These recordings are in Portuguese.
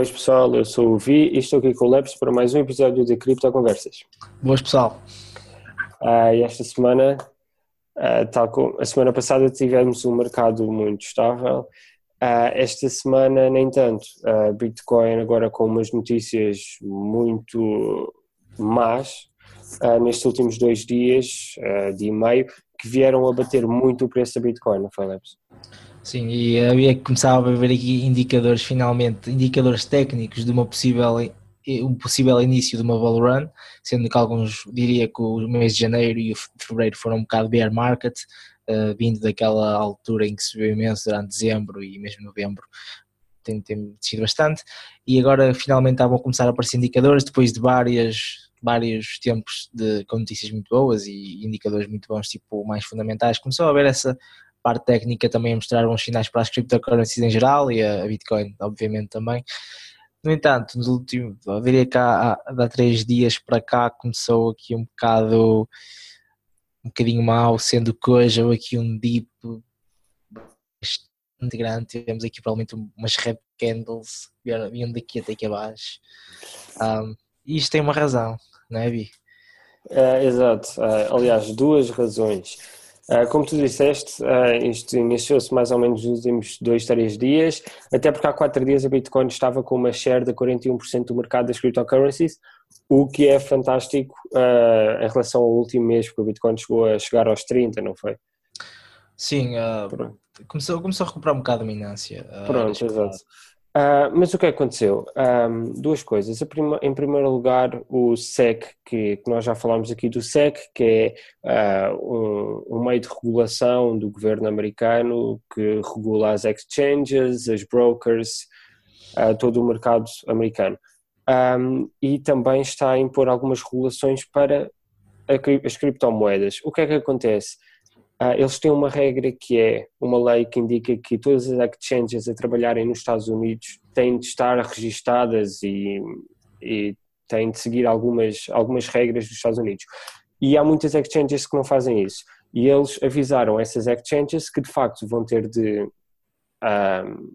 Pois pessoal, eu sou o Vi e estou aqui com o Leps para mais um episódio de Cripto Conversas. Boas pessoal. Uh, e esta semana, uh, tal como a semana passada tivemos um mercado muito estável, uh, esta semana nem tanto. Bitcoin agora com umas notícias muito más nestes últimos dois dias, de e meio, que vieram a bater muito o preço da Bitcoin, não foi Leps? Sim, e havia que começar a ver aqui indicadores, finalmente, indicadores técnicos de uma possível, um possível início de uma bull run, sendo que alguns diria que o mês de janeiro e o fevereiro foram um bocado bear market, uh, vindo daquela altura em que subiu imenso durante dezembro e mesmo novembro, tem, tem descido bastante, e agora finalmente estavam a começar a aparecer indicadores, depois de várias vários tempos de, com notícias muito boas e indicadores muito bons, tipo mais fundamentais, começou a haver essa parte técnica também a mostrar uns sinais para as cryptocurrencies em geral e a Bitcoin, obviamente, também. No entanto, nos últimos, eu diria que há, há três dias para cá começou aqui um bocado, um bocadinho mal, sendo que hoje houve aqui um dip bastante grande, tivemos aqui provavelmente umas red candles, vindo daqui até aqui abaixo. Um, e isto tem uma razão, não é, Bi? É, exato, uh, aliás, duas razões. Uh, como tu disseste, uh, isto iniciou-se mais ou menos nos últimos dois, três dias, até porque há quatro dias a Bitcoin estava com uma share de 41% do mercado das cryptocurrencies, o que é fantástico uh, em relação ao último mês, porque o Bitcoin chegou a chegar aos 30, não foi? Sim, começou, começou a recuperar um bocado a dominância. Pronto, exato. Uh, mas o que aconteceu? Um, duas coisas. Prima, em primeiro lugar, o SEC, que, que, nós já falámos aqui do SEC, que é uh, um, um, meio de regulação do governo americano que regula as exchanges, as brokers, uh, todo o mercado americano. Um, e também está a impor algumas regulações para a, as criptomoedas. O que é que acontece? Uh, eles têm uma regra que é uma lei que indica que todas as exchanges a trabalharem nos Estados Unidos têm de estar registadas e, e têm de seguir algumas, algumas regras dos Estados Unidos. E há muitas exchanges que não fazem isso. E eles avisaram essas exchanges que de facto vão ter de. Uh,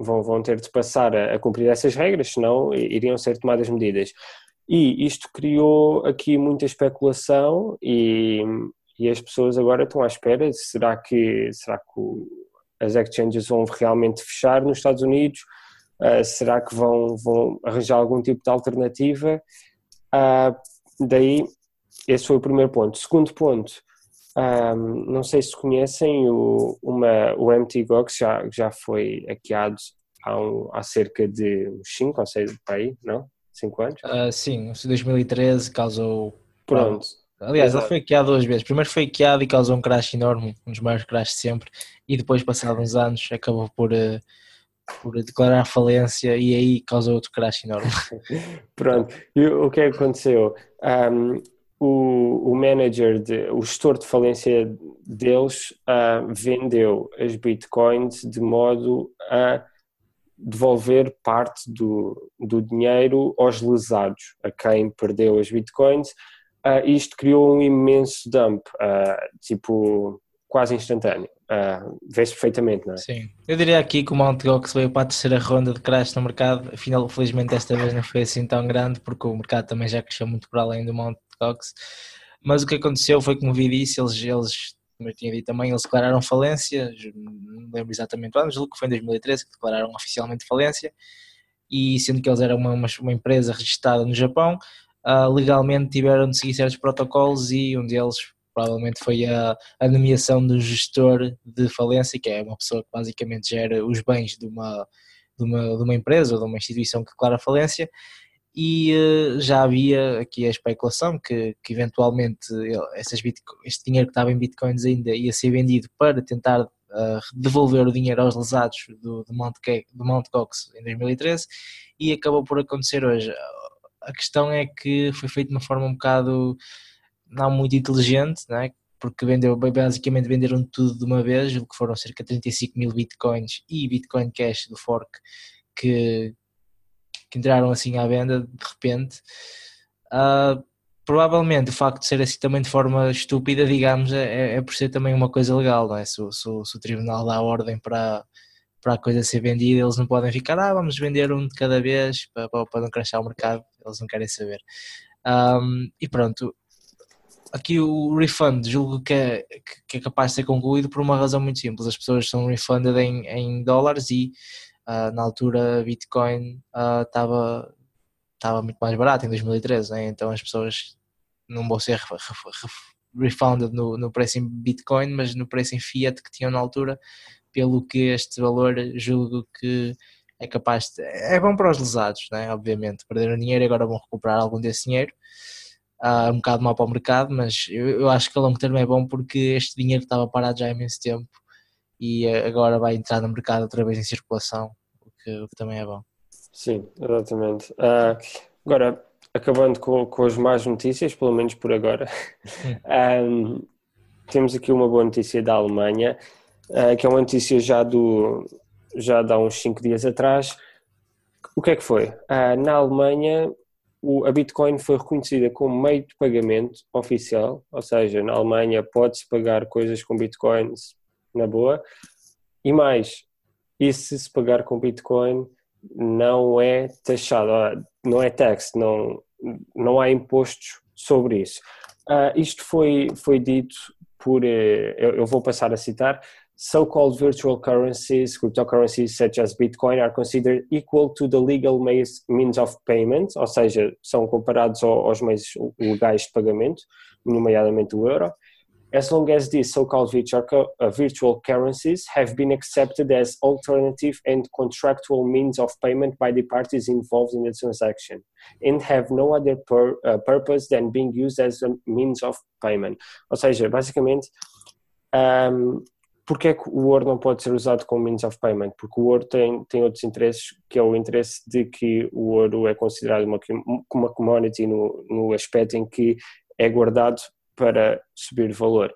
vão, vão ter de passar a, a cumprir essas regras, senão iriam ser tomadas medidas. E isto criou aqui muita especulação e e as pessoas agora estão à espera, será que, será que o, as exchanges vão realmente fechar nos Estados Unidos? Uh, será que vão, vão arranjar algum tipo de alternativa? Uh, daí, esse foi o primeiro ponto. Segundo ponto, um, ah, não sei se conhecem o, uma, o MTGOX, já, já foi hackeado há, um, há cerca de 5 ou 6 aí, não? 5 anos? Uh, sim, em 2013 causou... Pronto. Aliás, Exato. ele foi hackeado duas vezes. Primeiro foi hackeado e causou um crash enorme, um dos maiores crashes de sempre, e depois, passados uns anos, acabou por, uh, por declarar falência e aí causou outro crash enorme. Pronto, e o que é que aconteceu? Um, o, o manager, de, o gestor de falência deles uh, vendeu as bitcoins de modo a devolver parte do, do dinheiro aos lesados, a quem perdeu as bitcoins uh, isto criou um imenso dump, uh, tipo, quase instantâneo. Uh, Vê-se perfeitamente, não é? Sim. Eu diria aqui que o Mt. Gox veio para a terceira ronda de crash no mercado, afinal, felizmente, desta vez não foi assim tão grande, porque o mercado também já cresceu muito por além do Mt. Gox. Mas o que aconteceu foi, como vi disse, eles, eles como eu tinha dito também, eles declararam falência, não lembro exatamente o ano, julgo que foi em 2013 que declararam oficialmente falência, e sendo que eles eram uma, uma, uma empresa registrada no Japão, uh, legalmente tiveram de seguir certos protocolos e um deles provavelmente foi a, a, nomeação do gestor de falência, que é uma pessoa que basicamente gera os bens de uma, de uma, de uma empresa ou de uma instituição que declara falência, e uh, já havia aqui a especulação que, que eventualmente essas este dinheiro que estava em bitcoins ainda ia ser vendido para tentar uh, devolver o dinheiro aos lesados do, do, Mount, do Mount Cox em 2013 e acabou por acontecer hoje a questão é que foi feito de uma forma um bocado não muito inteligente, não é? porque vendeu, basicamente venderam tudo de uma vez, o que foram cerca de 35 mil bitcoins e bitcoin cash do fork que, que entraram assim à venda de repente. Uh, provavelmente o facto de ser assim também de forma estúpida, digamos, é, é por ser também uma coisa legal, não é? Se, se, se o tribunal dá ordem para, para a coisa ser vendida, eles não podem ficar, ah, vamos vender um de cada vez para, para não crashar o mercado, eles não querem saber. Um, e pronto, aqui o refund julgo que é, que é capaz de ser concluído por uma razão muito simples, as pessoas são refunded em, em dólares e uh, na altura Bitcoin estava uh, estava muito mais barato em 2013, né? então as pessoas não vão ser refunded no, no preço em Bitcoin, mas no preço em Fiat que tinham na altura, pelo que este valor julgo que é capaz de, é bom para os lesados, né? obviamente, perderam dinheiro e agora vão recuperar algum desse dinheiro, uh, um bocado mal para o mercado, mas eu, eu acho que a longo termo é bom porque este dinheiro estava parado já há imenso tempo e agora vai entrar no mercado outra vez em circulação, o que, o que também é bom. Sim, exatamente. Uh, agora, acabando com, com as más notícias, pelo menos por agora, um, temos aqui uma boa notícia da Alemanha, que é uma notícia já, do, já de há uns 5 dias atrás. O que é que foi? Uh, na Alemanha, a Bitcoin foi reconhecida como meio de pagamento oficial, ou seja, na Alemanha pode-se pagar coisas com Bitcoins na boa, e mais, e se se pagar com Bitcoin não é taxado, não é tax, não, não há impostos sobre isso. Uh, isto foi, foi dito por, uh, eu, eu, vou passar a citar, so-called virtual currencies, cryptocurrencies such as Bitcoin are considered equal to the legal means of payment, ou seja, são comparados aos meios legais de pagamento, nomeadamente o euro, as long as these so-called virtual, uh, currencies have been accepted as alternative and contractual means of payment by the parties involved in the transaction and have no other pur uh, purpose than being used as a means of payment. Ou seja, basicamente, um, porque é que o ouro não pode ser usado como means of payment? Porque o ouro tem, tem outros interesses, que é o interesse de que o ouro é considerado uma, uma commodity no, no aspecto em que é guardado para subir valor.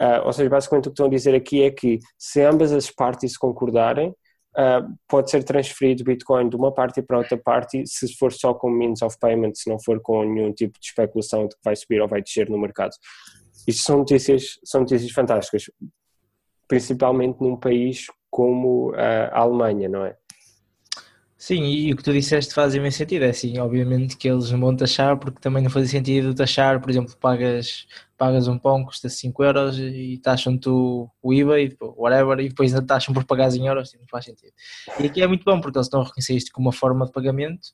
Uh, ou seja, basicamente o que estão a dizer aqui é que se ambas as partes concordarem, uh, pode ser transferido Bitcoin de uma parte para outra parte se for só com means of payment, se não for com nenhum tipo de especulação de que vai subir ou vai descer no mercado. Isto são notícias, são notícias fantásticas, principalmente num país como a Alemanha, não é? Sim, e o que tu disseste faz imenso sentido. É assim, obviamente que eles não vão taxar, porque também não faz sentido taxar, por exemplo, pagas, pagas um pão, custa 5 euros e taxam-te o, IVA e whatever, e depois ainda taxam por pagares em euros, não faz sentido. E aqui é muito bom, porque eles estão a reconhecer isto como uma forma de pagamento,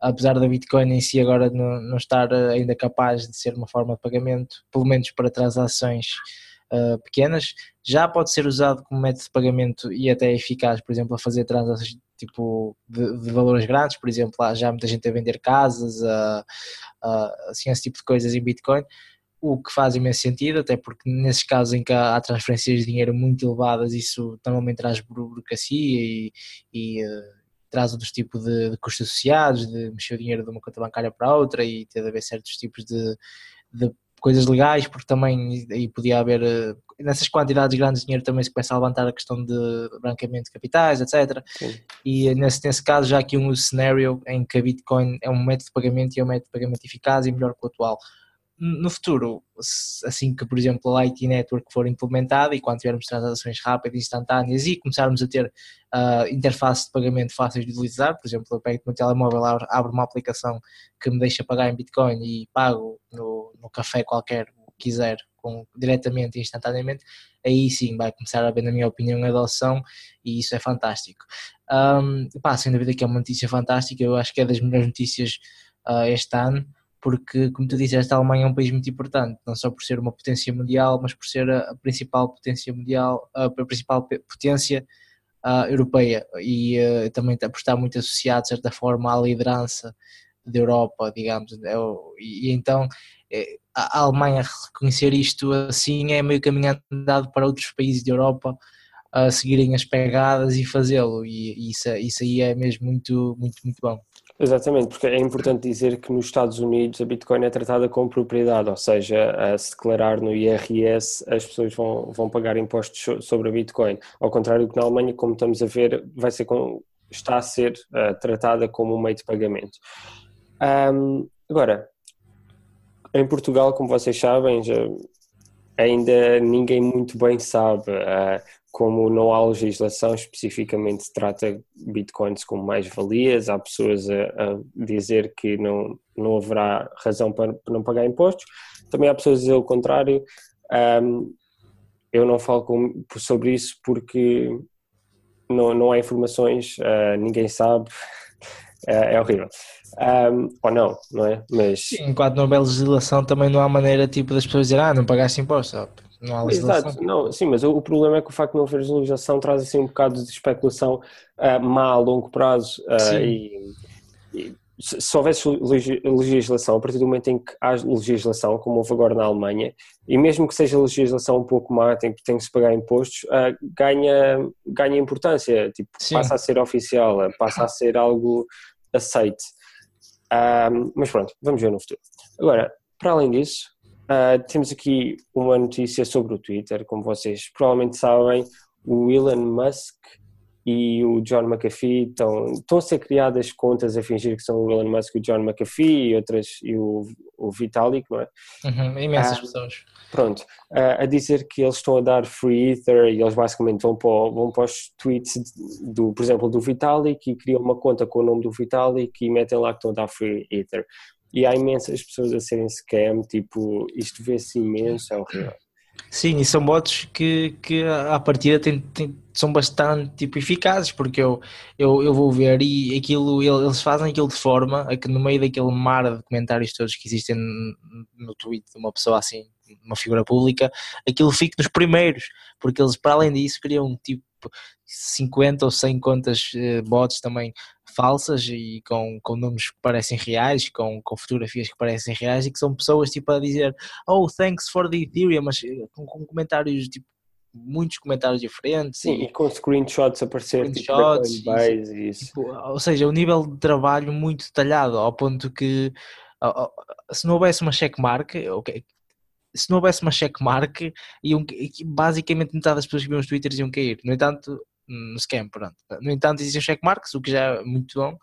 apesar da Bitcoin em si agora não, não estar ainda capaz de ser uma forma de pagamento, pelo menos para transações uh, pequenas, já pode ser usado como método de pagamento e até eficaz, por exemplo, a fazer transações tipo de, de, valores grandes, por exemplo, há já muita gente a vender casas, a, a, assim, esse tipo de coisas em Bitcoin, o que faz imenso sentido, até porque nesses casos em que há, transferências de dinheiro muito elevadas, isso normalmente traz burocracia e, e uh, traz outros tipos de, de, custos associados, de mexer o dinheiro de uma conta bancária para outra e ter de haver certos tipos de, de coisas legais, porque também aí podia haver, eh, nessas quantidades grandes de dinheiro também se começa a levantar a questão de branqueamento de capitais, etc. Sim. E nesse, nesse caso já aqui um cenário em que a Bitcoin é um método de pagamento e é um método de pagamento eficaz e melhor que o atual no futuro, assim que, por exemplo, a Lightning Network for implementada e quando tivermos transações rápidas instantâneas e começarmos a ter uh, interfaces de pagamento fáceis de utilizar, por exemplo, eu pego no telemóvel, abro uma aplicação que me deixa pagar em Bitcoin e pago no, no café qualquer, que quiser, com, diretamente e instantaneamente, aí sim vai começar a haver, na minha opinião, adoção e isso é fantástico. Um, pá, sem dúvida que é uma notícia fantástica, eu acho que é das melhores notícias uh, este ano porque, como tu disseste, a Alemanha é um país muito importante, não só por ser uma potência mundial, mas por ser a, principal potência mundial, a, principal potência uh, europeia e uh, também está muito associado, de certa forma, à liderança da Europa, digamos. É, e, e, então é, a Alemanha reconhecer isto assim é meio caminho andado para outros países da Europa a seguirem as pegadas e fazê-lo, e, isso, isso aí é mesmo muito, muito, muito bom. Exatamente, porque é importante dizer que nos Estados Unidos a Bitcoin é tratada como propriedade, ou seja, a se declarar no IRS as pessoas vão, vão pagar impostos sobre a Bitcoin. Ao contrário que na Alemanha, como estamos a ver, vai ser com, está a ser uh, tratada como um meio de pagamento. Um, agora, em Portugal, como vocês sabem, já, ainda ninguém muito bem sabe uh, como não há legislação especificamente trata bitcoins como mais-valias, há pessoas a, a, dizer que não, não haverá razão para, para, não pagar impostos, também há pessoas a dizer o contrário. Um, eu não falo com, sobre isso porque não, não há informações, uh, ninguém sabe, é, é horrível. Um, ou não, não é? Mas... Enquanto não houver legislação também não há maneira tipo das pessoas dizer ah, não pagaste imposto, não há legislação. Exato, não, sim, mas o, o, problema é que o facto de não haver legislação traz assim um bocado de especulação uh, má a longo prazo uh, e, e se houvesse legislação, a partir do momento em que há legislação, como houve agora na Alemanha, e mesmo que seja legislação um pouco má, tem, tem que se pagar impostos, uh, ganha, ganha importância, tipo, passa a ser oficial, passa a ser algo aceite. Uh, mas pronto, vamos ver no futuro. Agora, para além disso, uh, temos aqui uma notícia sobre o Twitter, como vocês provavelmente sabem, o Elon Musk e o John McAfee estão, estão a ser criadas contas a fingir que são o Elon Musk e o John McAfee e outras e o, o Vitalik, não é? Uhum, imensas ah, pessoas. Pronto, ah, a dizer que eles estão a dar free ether e eles basicamente vão para, vão para os tweets do, por exemplo, do Vitalik e criam uma conta com o nome do Vitalik e metem lá que estão a dar free ether. E há imensas pessoas a serem scam, tipo, isto vê-se imenso, é horrível. Sim, e são bots que, que à partida tem, tem, são bastante tipo, eficazes, porque eu, eu, eu vou ver e aquilo, eles fazem aquilo de forma a que no meio daquele mar de comentários todos que existem no tweet de uma pessoa assim, uma figura pública, aquilo fique nos primeiros, porque eles para além disso criam tipo 50 ou 100 contas uh, bots também falsas e com, com nomes que parecem reais, com, com fotografias que parecem reais e que são pessoas tipo a dizer oh thanks for the Ethereum, mas eh, com, com comentários tipo muitos comentários diferentes Sim, e, e com screenshots a aparecer tipo, screenshots, tipo, isso, isso. Tipo, ou seja, um nível de trabalho muito detalhado ao ponto que se não houvesse uma checkmark okay, se não houvesse uma checkmark iam, basicamente metade das pessoas que viam os twitters iam cair no entanto no scam, pronto. No entanto, existem checkmarks, o que já é muito bom,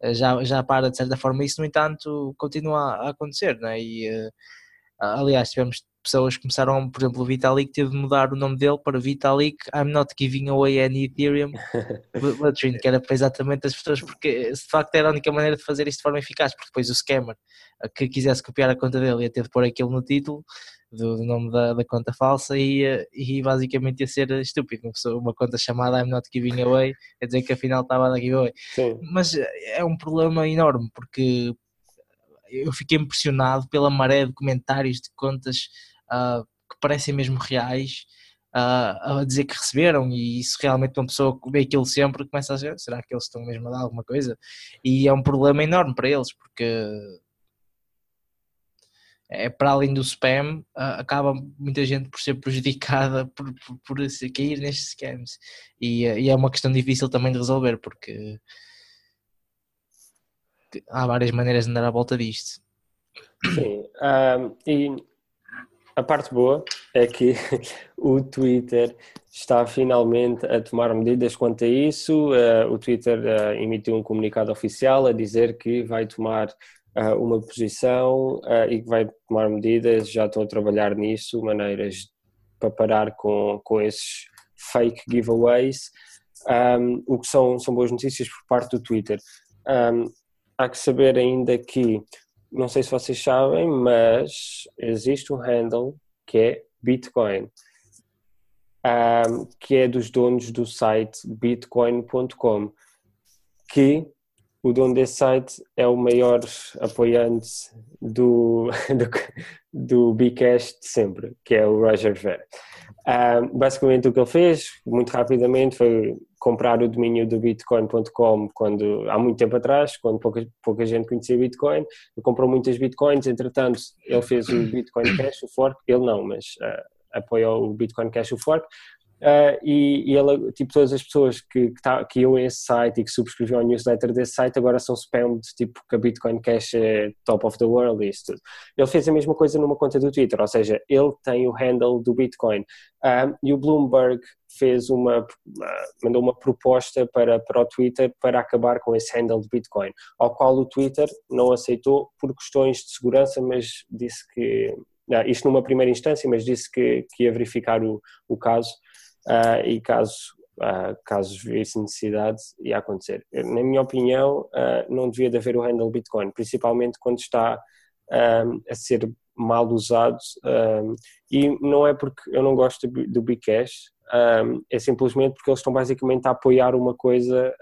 eh, já, já para de certa forma isso, no entanto, continua a acontecer, né? E, uh, aliás, tivemos pessoas começaram, por exemplo, o Vitalik teve de mudar o nome dele para Vitalik I'm not giving away any Ethereum Latrine, que era para exatamente as pessoas, porque de facto era a única maneira de fazer isto de forma eficaz, porque depois o scammer que quisesse copiar a conta dele ia ter de pôr aquilo no título do, nome da, da, conta falsa e, e basicamente ia ser estúpido. Uma conta chamada I'm not giving away, quer dizer que afinal estava a dar giveaway. Sim. Mas é um problema enorme porque eu fiquei impressionado pela maré de comentários de contas uh, que parecem mesmo reais. Uh, a dizer que receberam e se realmente uma pessoa vê aquilo sempre começa a dizer, será que eles estão mesmo a dar alguma coisa? E é um problema enorme para eles porque é, para além do spam, uh, acaba muita gente por ser prejudicada por, por, por cair nestes scams. E, e, é uma questão difícil também de resolver, porque há várias maneiras de andar à volta disto. Sim, um, e a parte boa é que o Twitter está finalmente a tomar medidas quanto a isso. Uh, o Twitter emitiu um comunicado oficial a dizer que vai tomar uh, uma posição e que vai tomar medidas, já estou a trabalhar nisso, maneiras para parar com, com esses fake giveaways, um, o que são, são boas notícias por parte do Twitter. Um, há que saber ainda que, não sei se vocês sabem, mas existe um handle que é Bitcoin, um, que é dos donos do site bitcoin.com, que o dono desse site é o maior apoiante do, do, do Bcash de sempre, que é o Roger Ver. Uh, basicamente o que ele fez, muito rapidamente, foi comprar o domínio do bitcoin.com quando, há muito tempo atrás, quando pouca, pouca gente conhecia Bitcoin, ele comprou muitas Bitcoins, entretanto ele fez o Bitcoin Cash, o fork, ele não, mas uh, apoiou o Bitcoin Cash, o fork, Uh, e, e tipo, todas as pessoas que, que, tá, que iam a esse site e que subscreviam a newsletter desse site agora são spammed, tipo, que a Bitcoin Cash é top of the world e isso tudo. Ele fez a mesma coisa numa conta do Twitter, ou seja, ele tem o handle do Bitcoin. Uh, e o Bloomberg fez uma, uh, mandou uma proposta para, para o Twitter para acabar com esse handle de Bitcoin, ao qual o Twitter não aceitou por questões de segurança, mas disse que, isto numa primeira instância, mas disse que, que ia verificar o, o caso uh, e caso, uh, caso necessidade, ia acontecer. Na minha opinião, uh, não devia de haver o handle Bitcoin, principalmente quando está a ser mal usado e não é porque eu não gosto do, Bcash, é simplesmente porque eles estão basicamente a apoiar uma coisa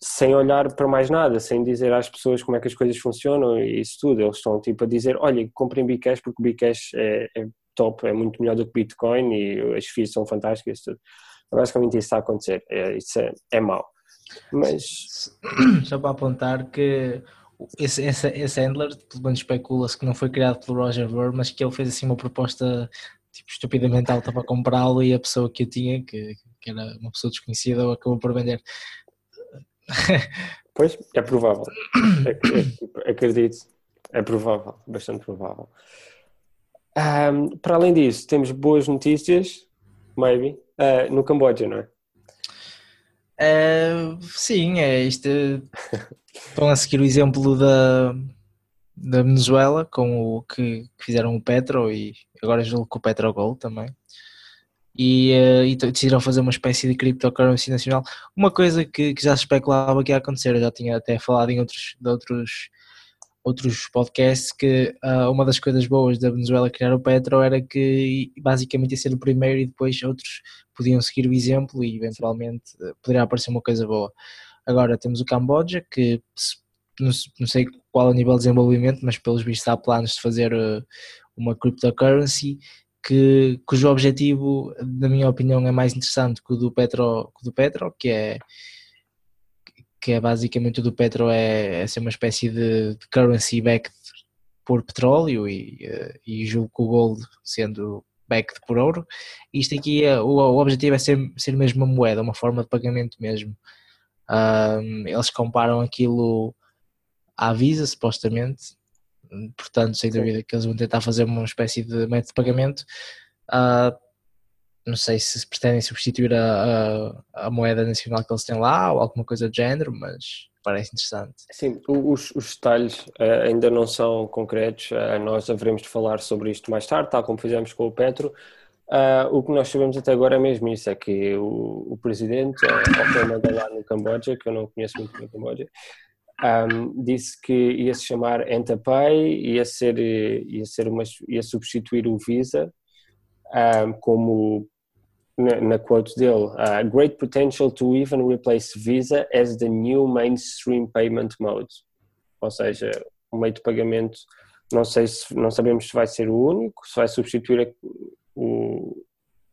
sem olhar para mais nada, sem dizer às pessoas como é que as coisas funcionam e isso tudo. Eles estão tipo a dizer: olha, comprem Bcash porque Bcash é, é top, é muito melhor do que Bitcoin e as FIIs são fantásticas. Tudo. É basicamente isso está a acontecer. É, isso é, é mau. Mas. Só para apontar que esse, esse, esse handler, pelo menos especula-se que não foi criado pelo Roger Ver, mas que ele fez assim uma proposta tipo, estupidamente alta para comprá-lo e a pessoa que o tinha, que, que era uma pessoa desconhecida, acabou por vender. Pois, é provável. É, é, acredito. É provável, bastante provável. Um, para além disso, temos boas notícias, maybe, uh, no Camboja, não é? Uh, sim, é isto. Estão a seguir o exemplo da, da Venezuela com o que, que fizeram o Petro e agora julgo que o Petro Gold também e, uh, e decidiram fazer uma espécie de cryptocurrency nacional. Uma coisa que, que, já se especulava que ia acontecer, eu já tinha até falado em outros, de outros, outros podcasts que uh, uma das coisas boas da Venezuela criar o Petro era que basicamente ia ser o primeiro e depois outros podiam seguir o exemplo e eventualmente poderia aparecer uma coisa boa. Agora temos o Camboja que não, sei qual é o nível de desenvolvimento, mas pelos vistos há planos de fazer uma cryptocurrency que, cujo objetivo, na minha opinião, é mais interessante que o do Petro, que, do Petro, que é que é basicamente o do Petro é, é ser uma espécie de, de currency backed por petróleo e, eh, e julgo que o gold sendo backed por ouro. Isto aqui, é, o, o objetivo é ser, ser mesmo uma moeda, uma forma de pagamento mesmo. Um, eles comparam aquilo à Visa, supostamente, portanto, sem dúvida que eles vão tentar fazer uma espécie de método de pagamento. Uh, não sei se pretendem substituir a, a, a, moeda nacional que eles têm lá ou alguma coisa do género, mas parece interessante. Sim, os, os detalhes uh, ainda não são concretos, uh, nós haveremos de falar sobre isto mais tarde, tal como fizemos com o Petro. Uh, o que nós sabemos até agora é mesmo isso, é que o, o presidente, uh, lá no Camboja, que eu não conheço muito bem o Camboja, um, disse que ia se chamar Entapay, ia ser, ia ser uma, ia substituir o Visa um, como na, na, quote dele, uh, great potential to even replace Visa as the new mainstream payment mode. Ou seja, o meio de pagamento, não sei se não sabemos se vai ser o único, se vai substituir a, o,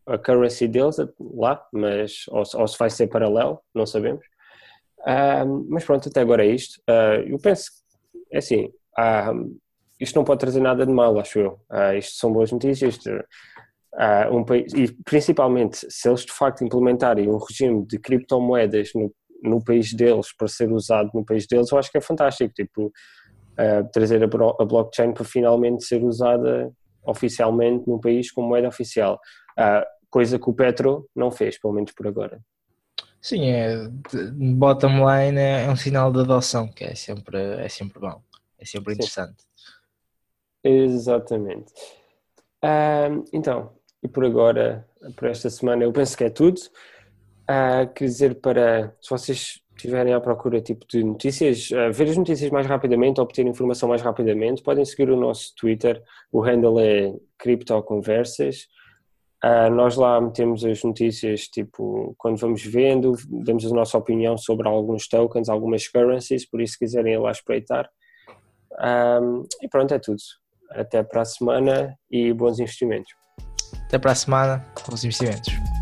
a currency deles lá, mas ou, ou se vai ser paralelo, não sabemos. Uh, mas pronto, até agora é isto. Uh, eu penso, é assim, isto não pode trazer nada de mal, acho eu. Isto são boas notícias. Um país, e principalmente se eles de facto implementarem um regime de criptomoedas no, no país deles para ser usado no país deles, eu acho que é fantástico. Tipo, trazer a, a, blockchain para finalmente ser usada oficialmente num país como moeda oficial. coisa que o Petro não fez, pelo menos por agora. Sim, é, bottom line é, é, um sinal de adoção, que é sempre, é sempre bom, é sempre interessante. Exatamente. Uh, então, e por agora, por esta semana, eu penso que é tudo. Uh, quer dizer, para se vocês estiverem à procura tipo de notícias, uh, ver as notícias mais rapidamente, obter informação mais rapidamente, podem seguir o nosso Twitter, o handle é CryptoConversas. Uh, nós lá metemos as notícias, tipo, quando vamos vendo, damos a nossa opinião sobre alguns tokens, algumas currencies, por isso se quiserem ir lá espreitar. Um, e pronto, é tudo. Até para a semana e bons investimentos. Até para a semana, bons investimentos.